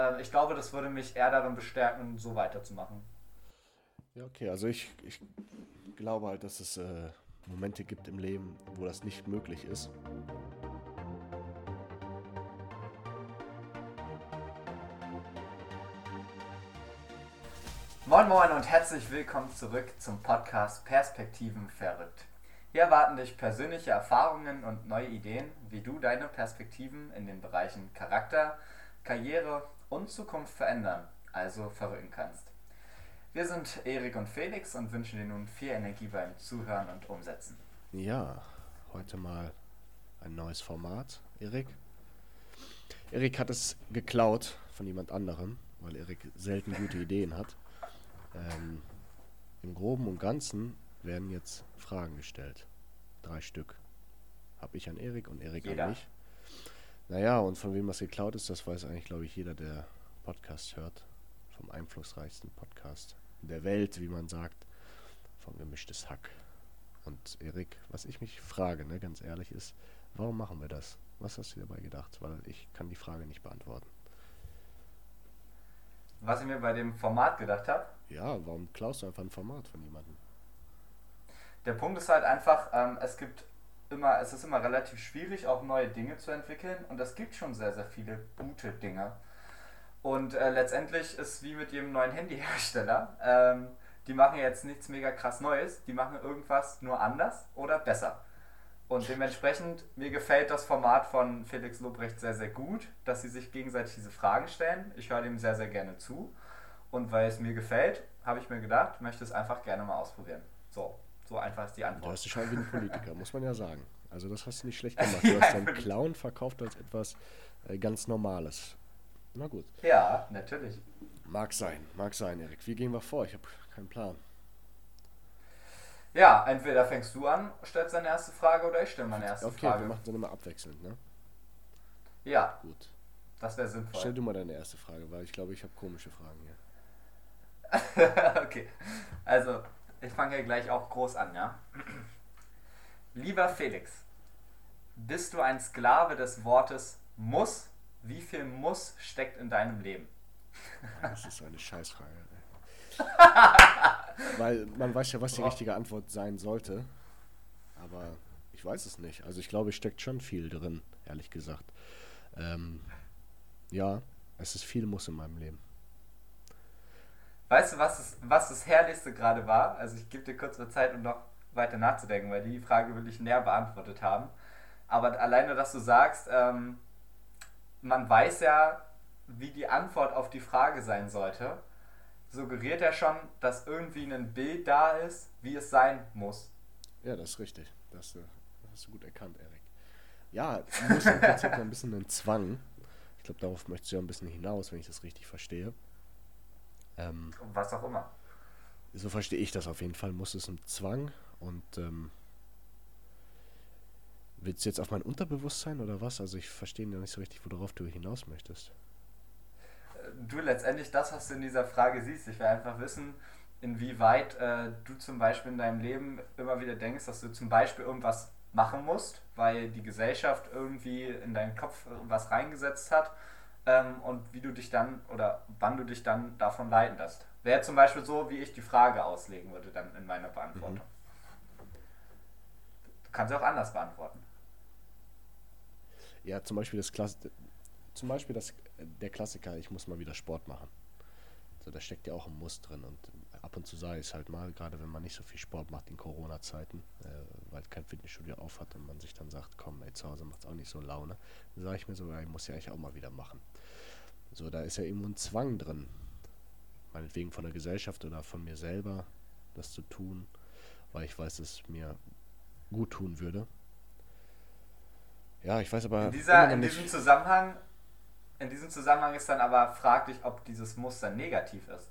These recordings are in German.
äh, ich glaube, das würde mich eher darin bestärken, so weiterzumachen. Ja, okay, also ich, ich glaube halt, dass es äh, Momente gibt im Leben, wo das nicht möglich ist. Moin Moin und herzlich willkommen zurück zum Podcast Perspektiven verrückt. Hier erwarten dich persönliche Erfahrungen und neue Ideen, wie du deine Perspektiven in den Bereichen Charakter, Karriere und Zukunft verändern, also verrücken kannst. Wir sind Erik und Felix und wünschen dir nun viel Energie beim Zuhören und Umsetzen. Ja, heute mal ein neues Format, Erik. Erik hat es geklaut von jemand anderem, weil Erik selten gute Ideen hat. Ähm, Im Groben und Ganzen werden jetzt Fragen gestellt. Drei Stück. Hab ich an Erik und Erik Jeder. an mich. Naja, und von wem das geklaut ist, das weiß eigentlich, glaube ich, jeder, der Podcast hört. Vom einflussreichsten Podcast der Welt, wie man sagt. Vom gemischtes Hack. Und Erik, was ich mich frage, ne, ganz ehrlich, ist, warum machen wir das? Was hast du dabei gedacht? Weil ich kann die Frage nicht beantworten. Was ich mir bei dem Format gedacht habe, Ja, warum klaust du einfach ein Format von jemandem? der Punkt ist halt einfach, ähm, es gibt immer, es ist immer relativ schwierig, auch neue Dinge zu entwickeln und es gibt schon sehr, sehr viele gute Dinge. Und äh, letztendlich ist wie mit jedem neuen Handyhersteller, ähm, die machen jetzt nichts mega krass Neues, die machen irgendwas nur anders oder besser. Und dementsprechend, mir gefällt das Format von Felix Lobrecht sehr, sehr gut, dass sie sich gegenseitig diese Fragen stellen. Ich höre dem sehr, sehr gerne zu. Und weil es mir gefällt, habe ich mir gedacht, möchte es einfach gerne mal ausprobieren. So, so einfach ist die Du Antwort. hast dich schon wie ein Politiker, muss man ja sagen. Also das hast du nicht schlecht gemacht. Du hast deinen. Clown verkauft als etwas äh, ganz Normales. Na gut. Ja, natürlich. Mag sein, mag sein, Erik. Wie gehen wir vor? Ich habe keinen Plan. Ja, entweder fängst du an, stellst deine erste Frage oder ich stelle meine erste Okay, wir Frage. machen dann immer abwechselnd, ne? Ja, Gut. das wäre Stell sinnvoll. du mal deine erste Frage, weil ich glaube, ich habe komische Fragen hier. okay, also ich fange hier gleich auch groß an, ja? Lieber Felix, bist du ein Sklave des Wortes muss? Wie viel muss steckt in deinem Leben? Das ist eine Scheißfrage. Weil man weiß ja, was die richtige Antwort sein sollte. Aber ich weiß es nicht. Also ich glaube, es steckt schon viel drin, ehrlich gesagt. Ähm, ja, es ist viel Muss in meinem Leben. Weißt du, was das, was das Herrlichste gerade war? Also ich gebe dir kurz mal Zeit, um noch weiter nachzudenken, weil die Frage will ich näher beantwortet haben. Aber alleine, dass du sagst, ähm, man weiß ja, wie die Antwort auf die Frage sein sollte, suggeriert ja schon, dass irgendwie ein Bild da ist, wie es sein muss. Ja, das ist richtig. Das, hast du- das hast du gut erkannt, Erik. Ja, Muss im Prinzip ein bisschen ein Zwang. Ich glaube, darauf möchtest du ja ein bisschen hinaus, wenn ich das richtig verstehe. Ähm, Was auch immer. So verstehe ich das auf jeden Fall. Muss es ein Zwang und ähm, willst du jetzt auf mein Unterbewusstsein oder was? Also ich verstehe ja nicht so richtig, worauf du hinaus möchtest. Du letztendlich das, was du in dieser Frage siehst. Ich will einfach wissen, inwieweit äh, du zum Beispiel in deinem Leben immer wieder denkst, dass du zum Beispiel irgendwas machen musst, weil die Gesellschaft irgendwie in deinen Kopf was reingesetzt hat ähm, und wie du dich dann oder wann du dich dann davon leiten lässt. Wäre zum Beispiel so, wie ich die Frage auslegen würde dann in meiner Beantwortung. Du kannst sie auch anders beantworten. Ja, zum Beispiel das Klass zum Beispiel das, der Klassiker, ich muss mal wieder Sport machen. So, da steckt ja auch ein Muss drin und ab und zu sage ich es halt mal, gerade wenn man nicht so viel Sport macht in Corona-Zeiten, äh, weil kein Fitnessstudio auf hat und man sich dann sagt, komm, ey, zu Hause macht es auch nicht so Laune, dann sage ich mir so, ja, ich muss ja eigentlich auch mal wieder machen. So, da ist ja irgendwo ein Zwang drin, meinetwegen von der Gesellschaft oder von mir selber, das zu tun, weil ich weiß, dass es mir gut tun würde. Ja, ich weiß aber In, dieser, in diesem Zusammenhang, in diesem Zusammenhang ist dann aber fraglich, ob dieses Muster negativ ist.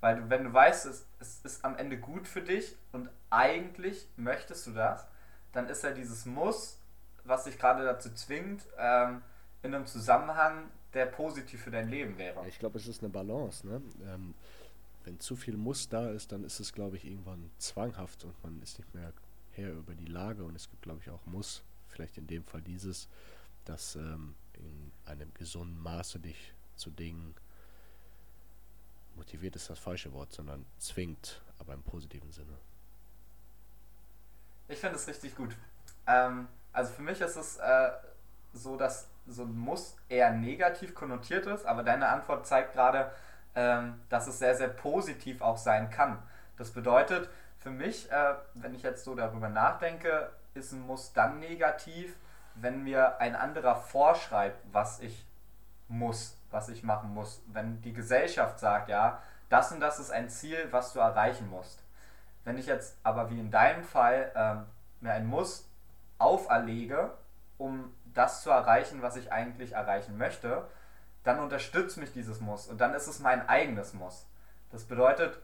Weil du, wenn du weißt, es, es ist am Ende gut für dich und eigentlich möchtest du das, dann ist ja dieses Muss, was dich gerade dazu zwingt, ähm, in einem Zusammenhang, der positiv für dein Leben wäre. Ja, ich glaube, es ist eine Balance. Ne? Ähm, wenn zu viel Muss da ist, dann ist es, glaube ich, irgendwann zwanghaft und man ist nicht mehr Herr über die Lage. Und es gibt, glaube ich, auch Muss, vielleicht in dem Fall dieses, dass ähm, in einem gesunden Maße dich zu Dingen motiviert ist das falsche Wort, sondern zwingt, aber im positiven Sinne. Ich finde es richtig gut. Ähm, also für mich ist es äh, so, dass so ein Muss eher negativ konnotiert ist, aber deine Antwort zeigt gerade, ähm, dass es sehr, sehr positiv auch sein kann. Das bedeutet, für mich, äh, wenn ich jetzt so darüber nachdenke, ist ein Muss dann negativ, wenn mir ein anderer vorschreibt, was ich muss, was ich machen muss. Wenn die Gesellschaft sagt, ja, das und das ist ein Ziel, was du erreichen musst. Wenn ich jetzt aber wie in deinem Fall ähm, mir ein Muss auferlege, um das zu erreichen, was ich eigentlich erreichen möchte, dann unterstützt mich dieses Muss und dann ist es mein eigenes Muss. Das bedeutet,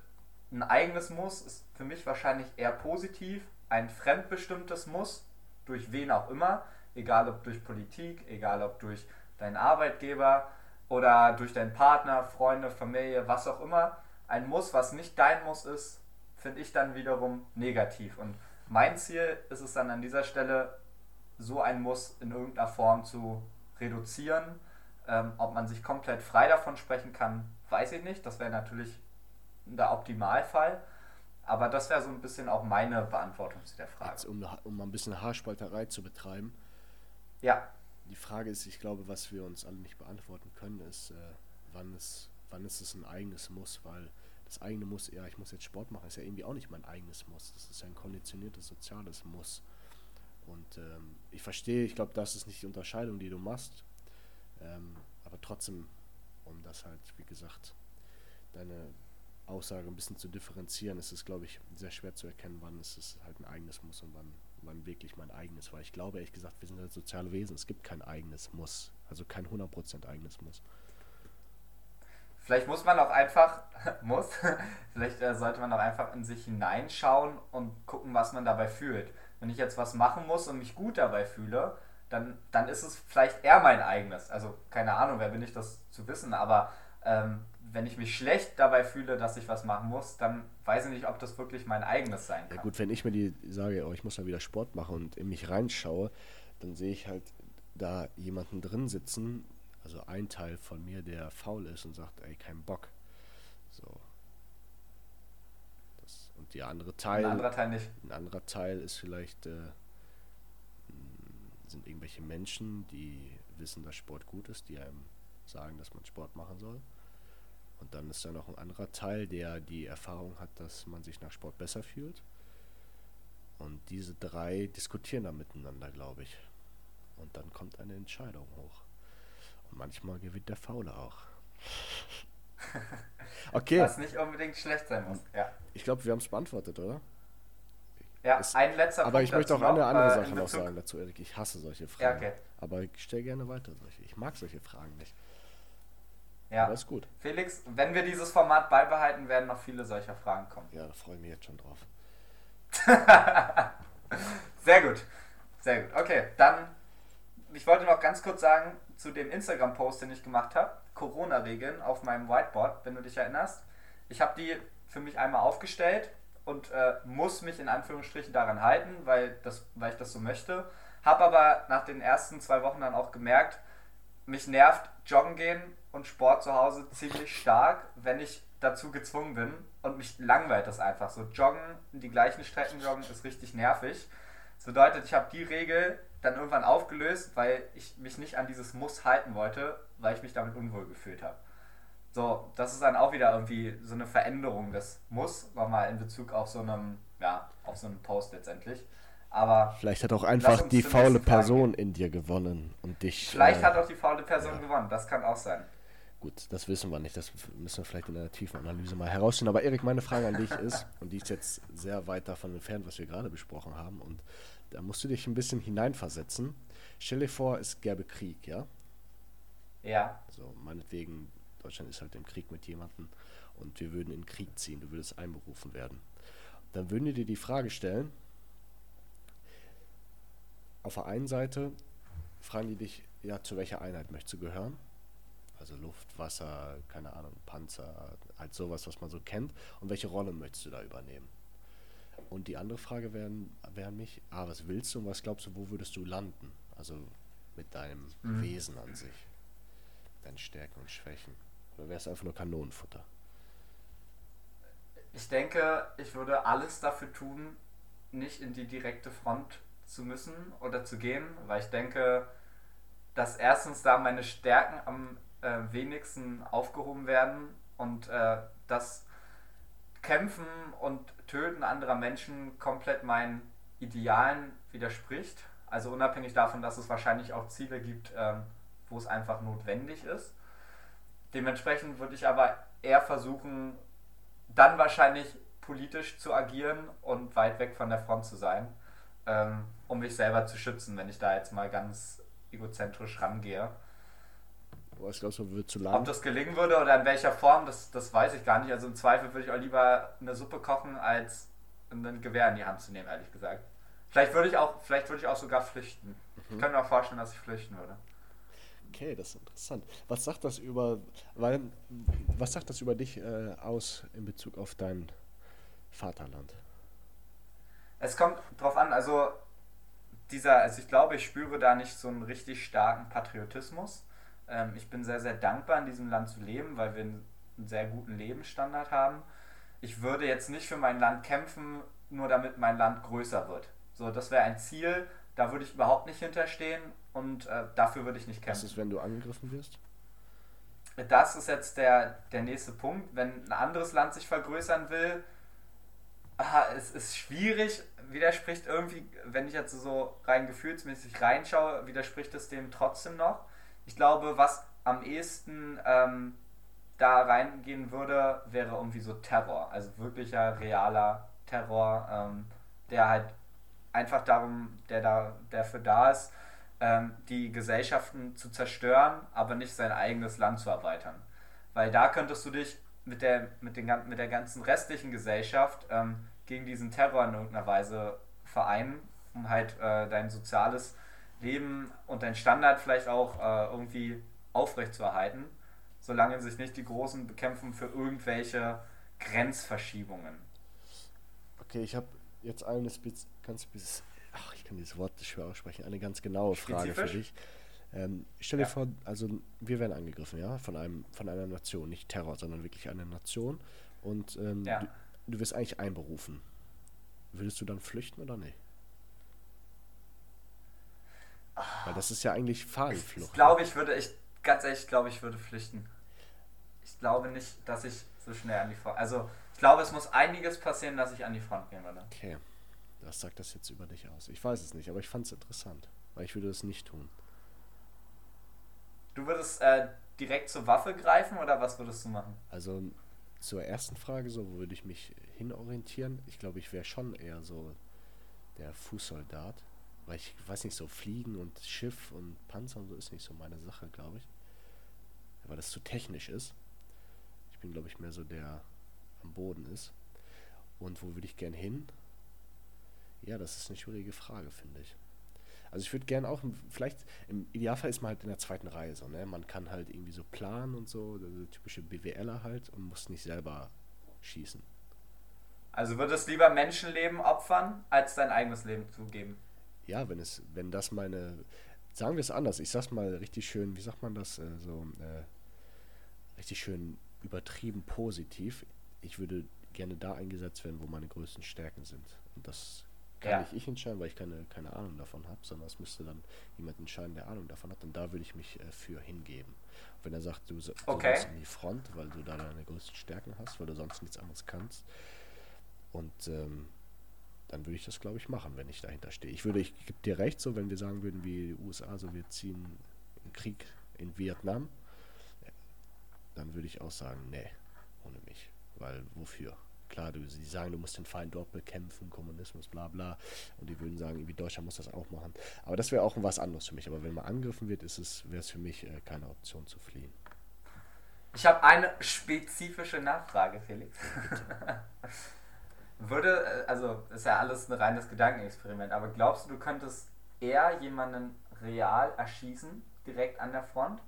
ein eigenes Muss ist für mich wahrscheinlich eher positiv, ein fremdbestimmtes Muss, durch wen auch immer, egal ob durch Politik, egal ob durch deinen Arbeitgeber oder durch deinen Partner, Freunde, Familie, was auch immer. Ein Muss, was nicht dein Muss ist, finde ich dann wiederum negativ. Und mein Ziel ist es dann an dieser Stelle, so ein Muss in irgendeiner Form zu reduzieren. Ähm, ob man sich komplett frei davon sprechen kann, weiß ich nicht. Das wäre natürlich der Optimalfall. Aber das wäre so ein bisschen auch meine Beantwortung zu der Frage. Jetzt, um, um mal ein bisschen Haarspalterei zu betreiben. Ja. Die Frage ist, ich glaube, was wir uns alle nicht beantworten können, ist, äh, wann, ist wann ist es ein eigenes Muss, weil das eigene Muss, ja, ich muss jetzt Sport machen, ist ja irgendwie auch nicht mein eigenes Muss. Das ist ja ein konditioniertes soziales Muss. Und ähm, ich verstehe, ich glaube, das ist nicht die Unterscheidung, die du machst. Ähm, aber trotzdem, um das halt, wie gesagt, deine Aussage ein bisschen zu differenzieren, ist es, glaube ich, sehr schwer zu erkennen, wann ist es halt ein eigenes Muss und wann, wann wirklich mein eigenes. Weil ich glaube, ehrlich gesagt, wir sind halt soziale Wesen. Es gibt kein eigenes Muss. Also kein 100% eigenes Muss. Vielleicht muss man auch einfach, muss, vielleicht äh, sollte man auch einfach in sich hineinschauen und gucken, was man dabei fühlt. Wenn ich jetzt was machen muss und mich gut dabei fühle, dann, dann ist es vielleicht eher mein eigenes. Also keine Ahnung, wer bin ich das zu wissen, aber ähm, wenn ich mich schlecht dabei fühle, dass ich was machen muss, dann weiß ich nicht, ob das wirklich mein eigenes sein kann. Ja gut, wenn ich mir die sage, oh, ich muss mal wieder Sport machen und in mich reinschaue, dann sehe ich halt da jemanden drin sitzen, also ein Teil von mir, der faul ist und sagt, ey, kein Bock. So. Das, und die andere Teil. Ein anderer Teil nicht. Ein anderer Teil ist vielleicht, äh, sind irgendwelche Menschen, die wissen, dass Sport gut ist, die einem sagen, dass man Sport machen soll. Und dann ist da noch ein anderer Teil, der die Erfahrung hat, dass man sich nach Sport besser fühlt. Und diese drei diskutieren da miteinander, glaube ich. Und dann kommt eine Entscheidung hoch. Und manchmal gewinnt der Faule auch. okay. Was nicht unbedingt schlecht sein muss. Ja. Ich glaube, wir haben es beantwortet, oder? Ja, es, ein letzter Aber Punkt ich möchte auch eine andere äh, Sache noch sagen dazu, Erik. Ich hasse solche Fragen. Ja, okay. Aber ich stelle gerne weiter solche. Ich mag solche Fragen nicht. Ja. Aber ist gut. Felix, wenn wir dieses Format beibehalten, werden noch viele solcher Fragen kommen. Ja, da freue ich mich jetzt schon drauf. Sehr gut. Sehr gut. Okay, dann, ich wollte noch ganz kurz sagen zu dem Instagram-Post, den ich gemacht habe. Corona-Regeln auf meinem Whiteboard, wenn du dich erinnerst. Ich habe die für mich einmal aufgestellt und äh, muss mich in Anführungsstrichen daran halten, weil, das, weil ich das so möchte. Habe aber nach den ersten zwei Wochen dann auch gemerkt, mich nervt Joggen gehen und Sport zu Hause ziemlich stark, wenn ich dazu gezwungen bin und mich langweilt das einfach. So joggen, die gleichen Strecken joggen ist richtig nervig. Das bedeutet, ich habe die Regel dann irgendwann aufgelöst, weil ich mich nicht an dieses Muss halten wollte, weil ich mich damit unwohl gefühlt habe. So, das ist dann auch wieder irgendwie so eine Veränderung des Muss, nochmal in Bezug auf so einem, ja, auf so einem Post letztendlich. Aber vielleicht hat auch einfach die faule Person in dir gewonnen und dich. Vielleicht äh, hat auch die faule Person ja. gewonnen, das kann auch sein. Gut, das wissen wir nicht. Das müssen wir vielleicht in einer tiefen Analyse mal herausfinden. Aber Erik, meine Frage an dich ist, und die ist jetzt sehr weit davon entfernt, was wir gerade besprochen haben, und da musst du dich ein bisschen hineinversetzen. Stell dir vor, es gäbe Krieg, ja? Ja. So, meinetwegen, Deutschland ist halt im Krieg mit jemandem und wir würden in Krieg ziehen, du würdest einberufen werden. Dann würden die dir die Frage stellen, auf der einen Seite fragen die dich, ja, zu welcher Einheit möchtest du gehören? Also Luft, Wasser, keine Ahnung, Panzer, halt sowas, was man so kennt. Und welche Rolle möchtest du da übernehmen? Und die andere Frage wäre wär mich, ah, was willst du und was glaubst du, wo würdest du landen? Also mit deinem mhm. Wesen an sich. Deinen Stärken und Schwächen. Oder wärst du einfach nur Kanonenfutter? Ich denke, ich würde alles dafür tun, nicht in die direkte Front zu müssen oder zu gehen, weil ich denke, dass erstens da meine Stärken am äh, wenigsten aufgehoben werden und äh, das Kämpfen und Töten anderer Menschen komplett meinen Idealen widerspricht. Also unabhängig davon, dass es wahrscheinlich auch Ziele gibt, ähm, wo es einfach notwendig ist. Dementsprechend würde ich aber eher versuchen, dann wahrscheinlich politisch zu agieren und weit weg von der Front zu sein, ähm, um mich selber zu schützen, wenn ich da jetzt mal ganz egozentrisch rangehe. Was glaubst du, wird zu lang? Ob das gelingen würde oder in welcher Form, das, das weiß ich gar nicht. Also im Zweifel würde ich auch lieber eine Suppe kochen, als ein Gewehr in die Hand zu nehmen, ehrlich gesagt. Vielleicht würde ich auch, vielleicht würde ich auch sogar flüchten. Mhm. Ich kann mir auch vorstellen, dass ich flüchten würde. Okay, das ist interessant. Was sagt das über, weil, was sagt das über dich äh, aus in Bezug auf dein Vaterland? Es kommt drauf an, also dieser, also ich glaube, ich spüre da nicht so einen richtig starken Patriotismus. Ähm, ich bin sehr, sehr dankbar, in diesem Land zu leben, weil wir einen, sehr guten Lebensstandard haben. Ich würde jetzt nicht für mein Land kämpfen, nur damit mein Land größer wird. So, das wäre ein Ziel, da würde ich überhaupt nicht hinterstehen und äh, dafür würde ich nicht kämpfen. Was ist, wenn du angegriffen wirst? Das ist jetzt der, der nächste Punkt. Wenn ein anderes Land sich vergrößern will, aha, es ist schwierig, widerspricht irgendwie, wenn ich jetzt so rein gefühlsmäßig reinschaue, widerspricht es dem trotzdem noch. Ich glaube, was am ehesten ähm, da reingehen würde, wäre irgendwie so Terror. Also wirklicher, realer Terror, ähm, der halt einfach darum, der da, dafür da ist, ähm, die Gesellschaften zu zerstören, aber nicht sein eigenes Land zu erweitern. Weil da könntest du dich mit der, mit den, mit der ganzen restlichen Gesellschaft ähm, gegen diesen Terror in irgendeiner Weise vereinen, um halt äh, dein soziales Leben und dein Standard vielleicht auch äh, irgendwie aufrechtzuerhalten, solange sich nicht die Großen bekämpfen für irgendwelche Grenzverschiebungen. Okay, ich habe jetzt eine Spitz, ganz ach, ich kann dieses Wort schwer aussprechen, eine ganz genaue Frage für dich. Ähm, stell dir ja. vor, also wir werden angegriffen, ja, von einem, von einer Nation, nicht Terror, sondern wirklich eine Nation. Und ähm, ja. du, du wirst eigentlich einberufen. Würdest du dann flüchten oder nicht? Weil das ist ja eigentlich Fahnenflucht. Ich, ich glaube, ich würde, ich, ganz ehrlich, ich glaube, ich würde flüchten. Ich glaube nicht, dass ich so schnell an die Front. Also, ich glaube, es muss einiges passieren, dass ich an die Front gehen würde. Okay. Was sagt das jetzt über dich aus? Ich weiß es nicht, aber ich fand es interessant. Weil ich würde es nicht tun. Du würdest äh, direkt zur Waffe greifen oder was würdest du machen? Also zur ersten Frage, so wo würde ich mich hinorientieren? Ich glaube, ich wäre schon eher so der Fußsoldat. Weil ich weiß nicht, so Fliegen und Schiff und Panzer und so ist nicht so meine Sache, glaube ich. Weil das zu technisch ist. Ich bin, glaube ich, mehr so der am Boden ist. Und wo würde ich gern hin? Ja, das ist eine schwierige Frage, finde ich. Also ich würde gern auch, vielleicht, im Idealfall ist man halt in der zweiten Reihe so, ne? Man kann halt irgendwie so planen und so, der typische BWLer halt und muss nicht selber schießen. Also würdest du lieber Menschenleben opfern, als dein eigenes Leben zu geben? Ja, wenn es, wenn das meine, sagen wir es anders, ich sag's mal richtig schön, wie sagt man das, äh, so, äh, richtig schön übertrieben positiv. Ich würde gerne da eingesetzt werden, wo meine größten Stärken sind. Und das kann ja. nicht ich entscheiden, weil ich keine, keine Ahnung davon habe, sondern es müsste dann jemand entscheiden, der Ahnung davon hat. Und da würde ich mich äh, für hingeben. wenn er sagt, du, du okay. in die Front, weil du da deine größten Stärken hast, weil du sonst nichts anderes kannst. Und ähm, dann würde ich das, glaube ich, machen, wenn ich dahinter stehe. Ich würde, ich gebe dir recht, so wenn wir sagen würden, wie die USA, so wir ziehen einen Krieg in Vietnam, dann würde ich auch sagen, nee, ohne mich. Weil wofür? Klar, du, sie sagen, du musst den Feind dort bekämpfen, Kommunismus, bla bla. Und die würden sagen, irgendwie Deutschland muss das auch machen. Aber das wäre auch was anderes für mich. Aber wenn man angegriffen wird, ist es, wäre es für mich äh, keine Option zu fliehen. Ich habe eine spezifische Nachfrage, Felix. Würde, äh, also ist ja alles ein reines Gedankenexperiment, aber glaubst du, du könntest eher jemanden real erschießen, direkt an der Front,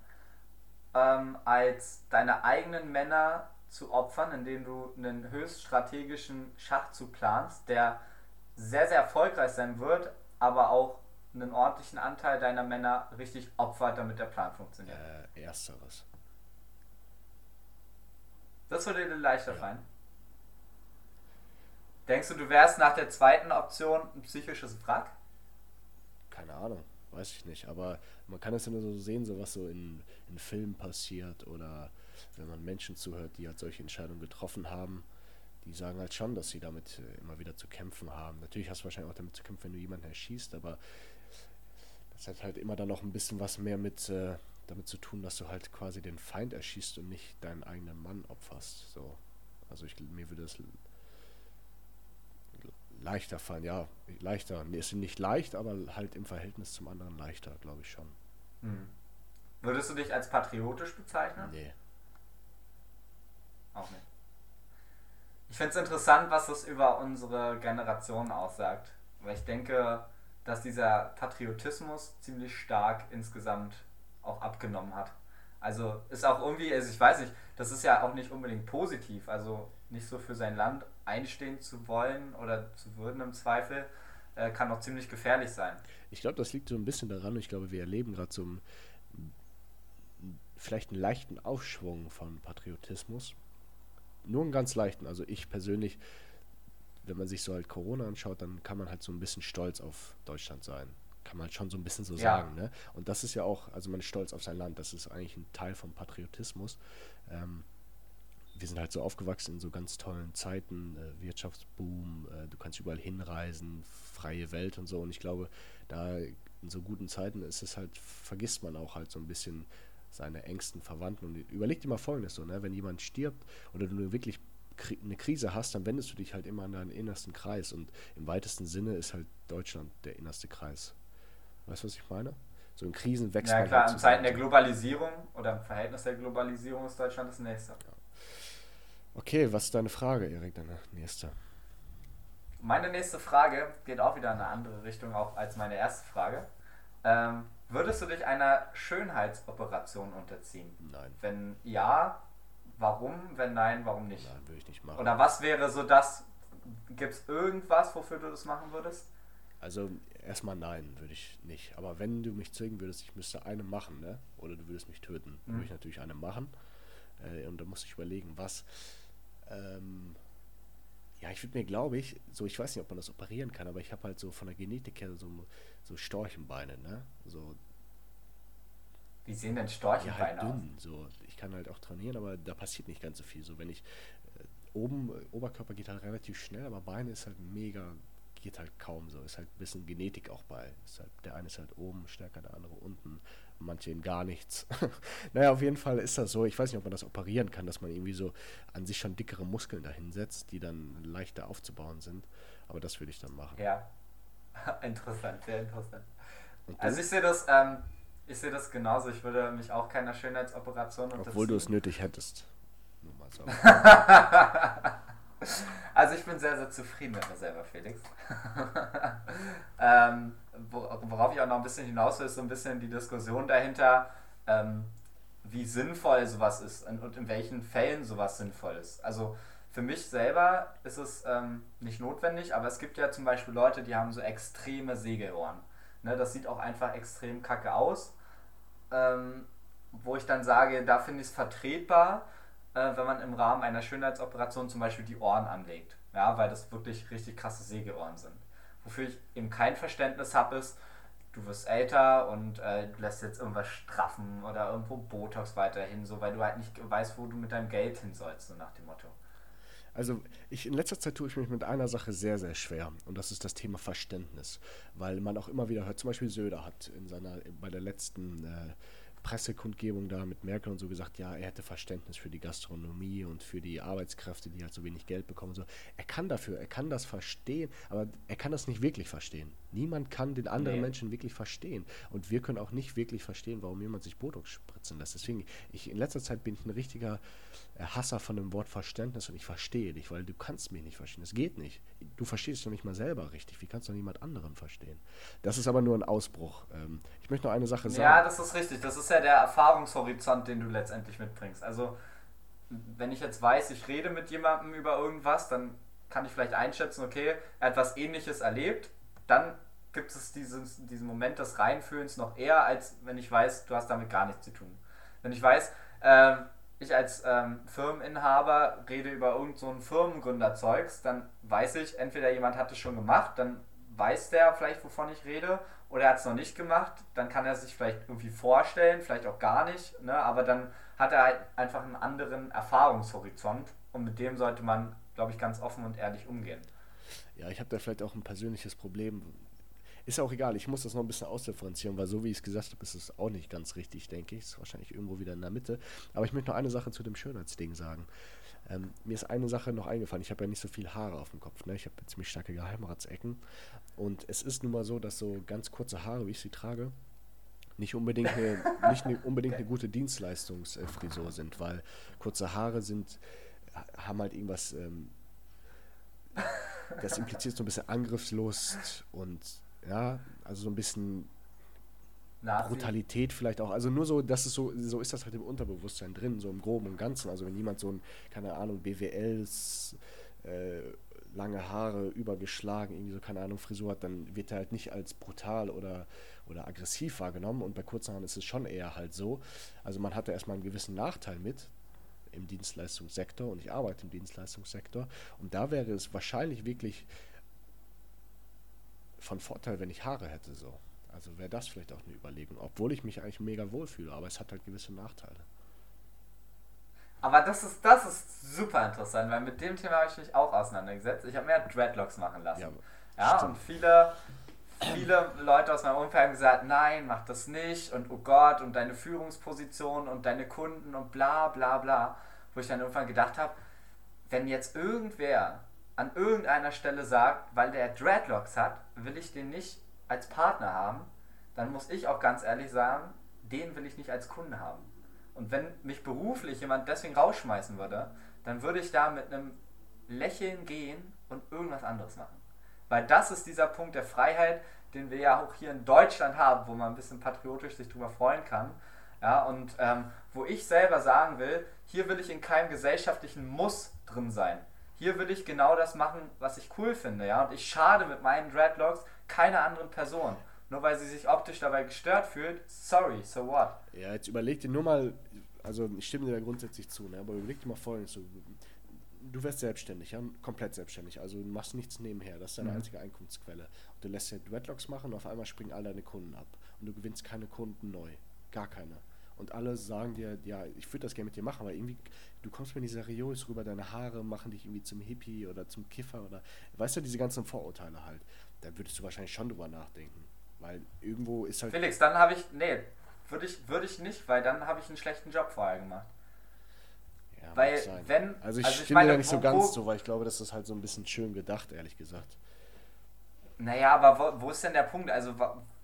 ähm, als deine eigenen Männer zu opfern, indem du einen höchst strategischen Schachzug planst, der sehr, sehr erfolgreich sein wird, aber auch einen ordentlichen Anteil deiner Männer richtig opfert, damit der Plan funktioniert? Äh, ersteres. Das würde dir leichter ja. fallen? Denkst du, du wärst nach der zweiten Option ein psychisches Wrack? Keine Ahnung, weiß ich nicht. Aber man kann es ja nur so sehen, so was so in, in Filmen passiert oder wenn man Menschen zuhört, die halt solche Entscheidungen getroffen haben, die sagen halt schon, dass sie damit äh, immer wieder zu kämpfen haben. Natürlich hast du wahrscheinlich auch damit zu kämpfen, wenn du jemanden erschießt, aber das hat halt immer dann noch ein bisschen was mehr mit äh, damit zu tun, dass du halt quasi den Feind erschießt und nicht deinen eigenen Mann opferst. So. Also ich, mir würde es leichter fallen, ja, leichter. Mir ist nicht leicht, aber halt im Verhältnis zum anderen leichter, glaube ich schon. Mhm. Würdest du dich als patriotisch bezeichnen? Nee. Auch nicht. Ich finde es interessant, was das über unsere Generation aussagt. Weil ich denke, dass dieser Patriotismus ziemlich stark insgesamt auch abgenommen hat. Also ist auch irgendwie, also ich weiß nicht, das ist ja auch nicht unbedingt positiv. Also nicht so für sein Land einstehen zu wollen oder zu würden im Zweifel, äh, kann auch ziemlich gefährlich sein. Ich glaube, das liegt so ein bisschen daran, ich glaube, wir erleben gerade so einen, vielleicht einen leichten Aufschwung von Patriotismus. Nur einen ganz leichten. Also ich persönlich, wenn man sich so halt Corona anschaut, dann kann man halt so ein bisschen stolz auf Deutschland sein. Kann man halt schon so ein bisschen so ja. sagen. Ne? Und das ist ja auch, also man ist stolz auf sein Land. Das ist eigentlich ein Teil vom Patriotismus. Ähm, wir sind halt so aufgewachsen in so ganz tollen Zeiten, äh, Wirtschaftsboom, äh, du kannst überall hinreisen, freie Welt und so. Und ich glaube, da in so guten Zeiten ist es halt, vergisst man auch halt so ein bisschen seine engsten Verwandten. Und überleg dir mal folgendes so, ne? wenn jemand stirbt oder du wirklich eine Krise hast, dann wendest du dich halt immer an deinen innersten Kreis. Und im weitesten Sinne ist halt Deutschland der innerste Kreis. Weißt du, was ich meine? So in Krisen wächst ja, klar, halt in Zeiten der Globalisierung oder im Verhältnis der Globalisierung ist Deutschland das nächste. Ja. Okay, was ist deine Frage, Erik, deine nächste? Meine nächste Frage geht auch wieder in eine andere Richtung auch als meine erste Frage. Ähm, würdest du dich einer Schönheitsoperation unterziehen? Nein. Wenn ja, warum? Wenn nein, warum nicht? Nein, würde ich nicht machen. Oder was wäre so das? Gibt es irgendwas, wofür du das machen würdest? Also erstmal nein, würde ich nicht. Aber wenn du mich zwingen würdest, ich müsste eine machen, ne? Oder du würdest mich töten, mhm. würde ich natürlich eine machen. Äh, und da muss ich überlegen, was. Ähm, ja, ich würde mir, glaube ich, so, ich weiß nicht, ob man das operieren kann, aber ich habe halt so von der Genetik her so, so Storchenbeine, ne? So. Wie sehen denn Storchenbeine ja, halt dünn, aus? So, ich kann halt auch trainieren, aber da passiert nicht ganz so viel. So, wenn ich äh, oben, Oberkörper geht halt relativ schnell, aber Beine ist halt mega, geht halt kaum so. Ist halt ein bisschen Genetik auch bei. Ist halt, der eine ist halt oben stärker, der andere unten manche in gar nichts. naja, auf jeden Fall ist das so. Ich weiß nicht, ob man das operieren kann, dass man irgendwie so an sich schon dickere Muskeln dahinsetzt, die dann leichter aufzubauen sind. Aber das würde ich dann machen. Ja, interessant, sehr interessant. Also ich sehe das, ähm, ich sehe das genauso. Ich würde mich auch keiner Schönheitsoperation unterziehen. Obwohl du es nötig hättest. Nur mal so. Also ich bin sehr, sehr zufrieden mit mir selber, Felix. ähm, worauf ich auch noch ein bisschen hinaus will, ist so ein bisschen die Diskussion dahinter, ähm, wie sinnvoll sowas ist und in welchen Fällen sowas sinnvoll ist. Also für mich selber ist es ähm, nicht notwendig, aber es gibt ja zum Beispiel Leute, die haben so extreme Segelohren. Ne, das sieht auch einfach extrem kacke aus. Ähm, wo ich dann sage, da finde ich es vertretbar, äh, wenn man im Rahmen einer Schönheitsoperation zum Beispiel die Ohren anlegt. Ja, weil das wirklich richtig krasse Sägeohren sind. Wofür ich eben kein Verständnis habe, ist, du wirst älter und äh, lässt jetzt irgendwas straffen oder irgendwo Botox weiterhin, so weil du halt nicht weißt, wo du mit deinem Geld hin sollst, so nach dem Motto. Also ich, in letzter Zeit tue ich mich mit einer Sache sehr, sehr schwer und das ist das Thema Verständnis, weil man auch immer wieder hört, zum Beispiel Söder hat in seiner, bei der letzten äh, Pressekundgebung da mit Merkel und so gesagt, ja, er hätte Verständnis für die Gastronomie und für die Arbeitskräfte, die halt so wenig Geld bekommen. So. Er kann dafür, er kann das verstehen, aber er kann das nicht wirklich verstehen. Niemand kann den anderen nee. Menschen wirklich verstehen. Und wir können auch nicht wirklich verstehen, warum jemand sich Botox spritzen lässt. Deswegen, ich, in letzter Zeit bin ich ein richtiger äh, Hasser von dem Wort Verständnis und ich verstehe dich, weil du kannst mich nicht verstehen. Das geht nicht. Du verstehst dich doch nicht mal selber richtig. Wie kannst du niemand anderen verstehen? Das ist aber nur ein Ausbruch. Ähm, ich möchte noch eine Sache sagen. Ja, das ist richtig. Das ist ja der Erfahrungshorizont, den du letztendlich mitbringst. Also, wenn ich jetzt weiß, ich rede mit jemandem über irgendwas, dann kann ich vielleicht einschätzen, okay, er hat was ähnliches erlebt, dann gibt es dieses, diesen Moment des Reinfühlens noch eher, als wenn ich weiß, du hast damit gar nichts zu tun. Wenn ich weiß, äh, ich als ähm, Firmeninhaber rede über irgend so Firmengründerzeugs, dann weiß ich, entweder jemand hat es schon gemacht, dann weiß der vielleicht, wovon ich rede, oder er hat es noch nicht gemacht, dann kann er sich vielleicht irgendwie vorstellen, vielleicht auch gar nicht, ne? aber dann hat er halt einfach einen anderen Erfahrungshorizont und mit dem sollte man, glaube ich, ganz offen und ehrlich umgehen. Ja, ich habe da vielleicht auch ein persönliches Problem. Ist auch egal, ich muss das noch ein bisschen ausdifferenzieren, weil so wie ich es gesagt habe, ist es auch nicht ganz richtig, denke ich. Ist wahrscheinlich irgendwo wieder in der Mitte. Aber ich möchte noch eine Sache zu dem Schönheitsding sagen. Ähm, mir ist eine Sache noch eingefallen. Ich habe ja nicht so viel Haare auf dem Kopf. Ne? Ich habe ziemlich starke Geheimratsecken. Und es ist nun mal so, dass so ganz kurze Haare, wie ich sie trage, nicht unbedingt eine, nicht eine, unbedingt eine gute Dienstleistungsfrisur sind, weil kurze Haare sind, haben halt irgendwas, ähm, das impliziert so ein bisschen Angriffslust und ja, also so ein bisschen Nazi. Brutalität vielleicht auch. Also nur so, das ist so, so ist das halt im Unterbewusstsein drin, so im Groben und Ganzen. Also wenn jemand so ein, keine Ahnung, BWLs, äh, lange Haare übergeschlagen, irgendwie so, keine Ahnung, Frisur hat, dann wird er halt nicht als brutal oder, oder aggressiv wahrgenommen. Und bei kurzen Haaren ist es schon eher halt so. Also man hat da erstmal einen gewissen Nachteil mit im Dienstleistungssektor und ich arbeite im Dienstleistungssektor. Und da wäre es wahrscheinlich wirklich von Vorteil, wenn ich Haare hätte so. Also wäre das vielleicht auch eine Überlegung, obwohl ich mich eigentlich mega wohlfühle, aber es hat halt gewisse Nachteile. Aber das ist, das ist super interessant, weil mit dem Thema habe ich mich auch auseinandergesetzt. Ich habe mir Dreadlocks machen lassen. Ja, ja und viele, viele Leute aus meinem Umfeld haben gesagt, nein, mach das nicht und oh Gott und deine Führungsposition und deine Kunden und bla bla bla. Wo ich dann irgendwann gedacht habe, wenn jetzt irgendwer an irgendeiner Stelle sagt, weil der Dreadlocks hat, will ich den nicht als Partner haben, dann muss ich auch ganz ehrlich sagen, den will ich nicht als Kunde haben. Und wenn mich beruflich jemand deswegen rausschmeißen würde, dann würde ich da mit einem Lächeln gehen und irgendwas anderes machen. Weil das ist dieser Punkt der Freiheit, den wir ja auch hier in Deutschland haben, wo man ein bisschen patriotisch sich drüber freuen kann. Ja, und ähm, wo ich selber sagen will, hier will ich in keinem gesellschaftlichen Muss drin sein. Hier will ich genau das machen, was ich cool finde. Ja? Und ich schade mit meinen Dreadlocks keiner anderen Person. Nur weil sie sich optisch dabei gestört fühlt, sorry, so what? Ja, jetzt überleg dir nur mal, also ich stimme dir da grundsätzlich zu, ne? aber überleg dir mal folgendes, so, du wirst selbstständig, ja, komplett selbstständig, also du machst nichts nebenher, das ist deine mhm. einzige Einkunftsquelle. Und du lässt ja Dreadlocks machen und auf einmal springen all deine Kunden ab und du gewinnst keine Kunden neu, gar keine. Und alle sagen dir, ja, ich würde das gerne mit dir machen, aber irgendwie, du kommst mir nicht seriös rüber, deine Haare machen dich irgendwie zum Hippie oder zum Kiffer oder, weißt du, diese ganzen Vorurteile halt. Da würdest du wahrscheinlich schon drüber nachdenken. Weil irgendwo ist halt. Felix, dann habe ich. Nee, würde ich, würd ich nicht, weil dann habe ich einen schlechten Job vorher gemacht. Ja, weil, wenn. Also ich also stimme ich meine, da nicht so ganz so, weil ich glaube, das ist halt so ein bisschen schön gedacht, ehrlich gesagt. Naja, aber wo, wo ist denn der Punkt? Also,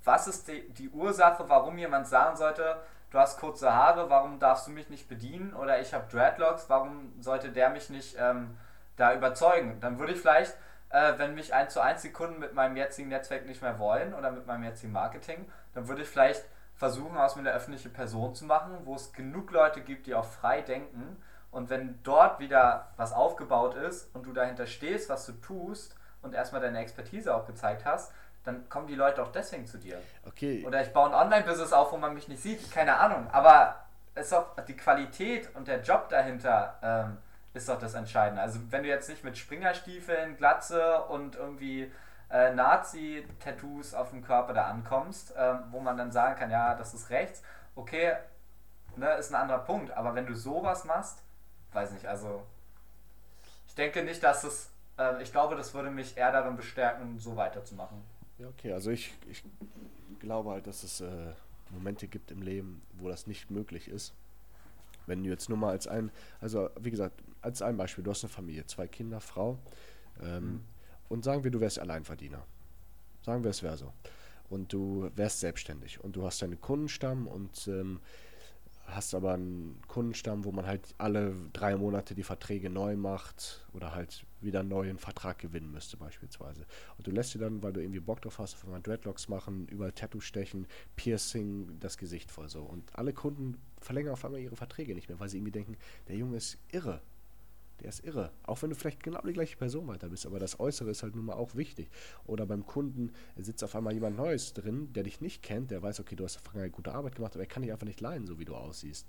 was ist die, die Ursache, warum jemand sagen sollte, du hast kurze Haare, warum darfst du mich nicht bedienen? Oder ich habe Dreadlocks, warum sollte der mich nicht ähm, da überzeugen? Dann würde ich vielleicht äh, wenn mich ein zu eins die Kunden mit meinem jetzigen Netzwerk nicht mehr wollen oder mit meinem jetzigen Marketing, dann würde ich vielleicht versuchen, aus mir eine öffentliche Person zu machen, wo es genug Leute gibt, die auch frei denken. Und wenn dort wieder was aufgebaut ist und du dahinter stehst, was du tust und erstmal deine Expertise auch gezeigt hast, dann kommen die Leute auch deswegen zu dir. Okay. Oder ich baue ein Online-Business auf, wo man mich nicht sieht, keine Ahnung. Aber es ist auch die Qualität und der Job dahinter. Ähm, ist doch das Entscheidende. Also wenn du jetzt nicht mit Springerstiefeln, Glatze und irgendwie äh, Nazi-Tattoos auf dem Körper da ankommst, äh, wo man dann sagen kann, ja, das ist rechts, okay, ne, ist ein anderer Punkt. Aber wenn du sowas machst, weiß nicht, also ich denke nicht, dass es, äh, ich glaube, das würde mich eher darin bestärken, so weiterzumachen. Ja, okay, also ich, ich glaube halt, dass es äh, Momente gibt im Leben, wo das nicht möglich ist. Wenn du jetzt nur mal als ein, also wie gesagt, als ein Beispiel, du hast eine Familie, zwei Kinder, Frau, ähm, mhm. und sagen wir, du wärst Alleinverdiener. Sagen wir, es wäre so. Und du wärst selbstständig und du hast deinen Kundenstamm und ähm, hast aber einen Kundenstamm, wo man halt alle drei Monate die Verträge neu macht oder halt wieder einen neuen Vertrag gewinnen müsste beispielsweise. Und du lässt dir dann, weil du irgendwie Bock drauf hast, mal Dreadlocks machen, überall Tattoo stechen, Piercing, das Gesicht voll so. Und alle Kunden verlängern auf einmal ihre Verträge nicht mehr, weil sie irgendwie denken, der Junge ist irre der ist irre. Auch wenn du vielleicht genau die gleiche Person weiter bist, aber das Äußere ist halt nun mal auch wichtig. Oder beim Kunden sitzt auf einmal jemand Neues drin, der dich nicht kennt, der weiß, okay, du hast Vergangenheit gute Arbeit gemacht, aber er kann dich einfach nicht leiden, so wie du aussiehst.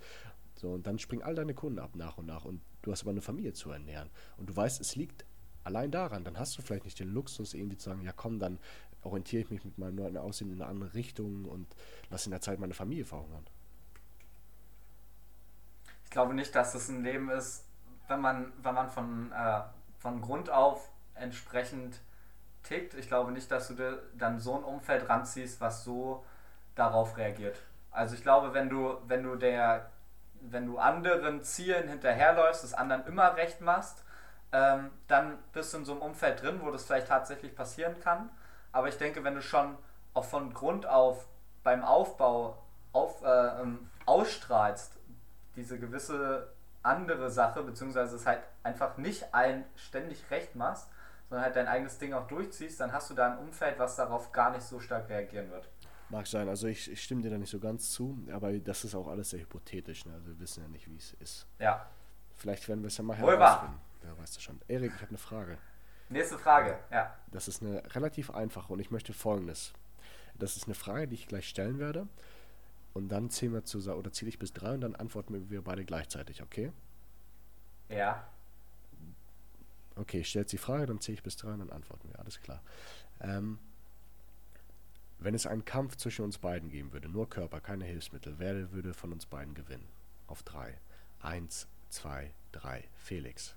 So, und dann springen all deine Kunden ab nach und nach und du hast aber eine Familie zu ernähren. Und du weißt, es liegt allein daran, dann hast du vielleicht nicht den Luxus, irgendwie zu sagen, ja komm, dann orientiere ich mich mit meinem neuen Aussehen in eine andere Richtung und lasse in der Zeit meine Familie verhungern. Ich glaube nicht, dass es ein Leben ist, wenn man, wenn man von, äh, von Grund auf entsprechend tickt. Ich glaube nicht, dass du dir dann so ein Umfeld ranziehst, was so darauf reagiert. Also ich glaube, wenn du, wenn du der, wenn du anderen Zielen hinterherläufst, das anderen immer recht machst, ähm, dann bist du in so einem Umfeld drin, wo das vielleicht tatsächlich passieren kann. Aber ich denke, wenn du schon auch von Grund auf beim Aufbau auf, äh, ähm, ausstrahlst, diese gewisse andere Sache, beziehungsweise es halt einfach nicht allen ständig recht machst, sondern halt dein eigenes Ding auch durchziehst, dann hast du da ein Umfeld, was darauf gar nicht so stark reagieren wird. Mag sein, also ich, ich stimme dir da nicht so ganz zu, aber das ist auch alles sehr hypothetisch, ne? also wir wissen ja nicht, wie es ist. Ja. Vielleicht werden wir es ja mal Wohl herausfinden. Wer weiß das schon. Erik, ich habe eine Frage. Nächste Frage, ja. Das ist eine relativ einfache und ich möchte folgendes. Das ist eine Frage, die ich gleich stellen werde. Und dann zählen wir zusammen, oder zähle ich bis drei und dann antworten wir beide gleichzeitig, okay? Ja. Okay, ich stelle jetzt die Frage, dann zähle ich bis drei und dann antworten wir, alles klar. Ähm, wenn es einen Kampf zwischen uns beiden geben würde, nur Körper, keine Hilfsmittel, wer würde von uns beiden gewinnen? Auf drei. Eins, zwei, drei. Felix.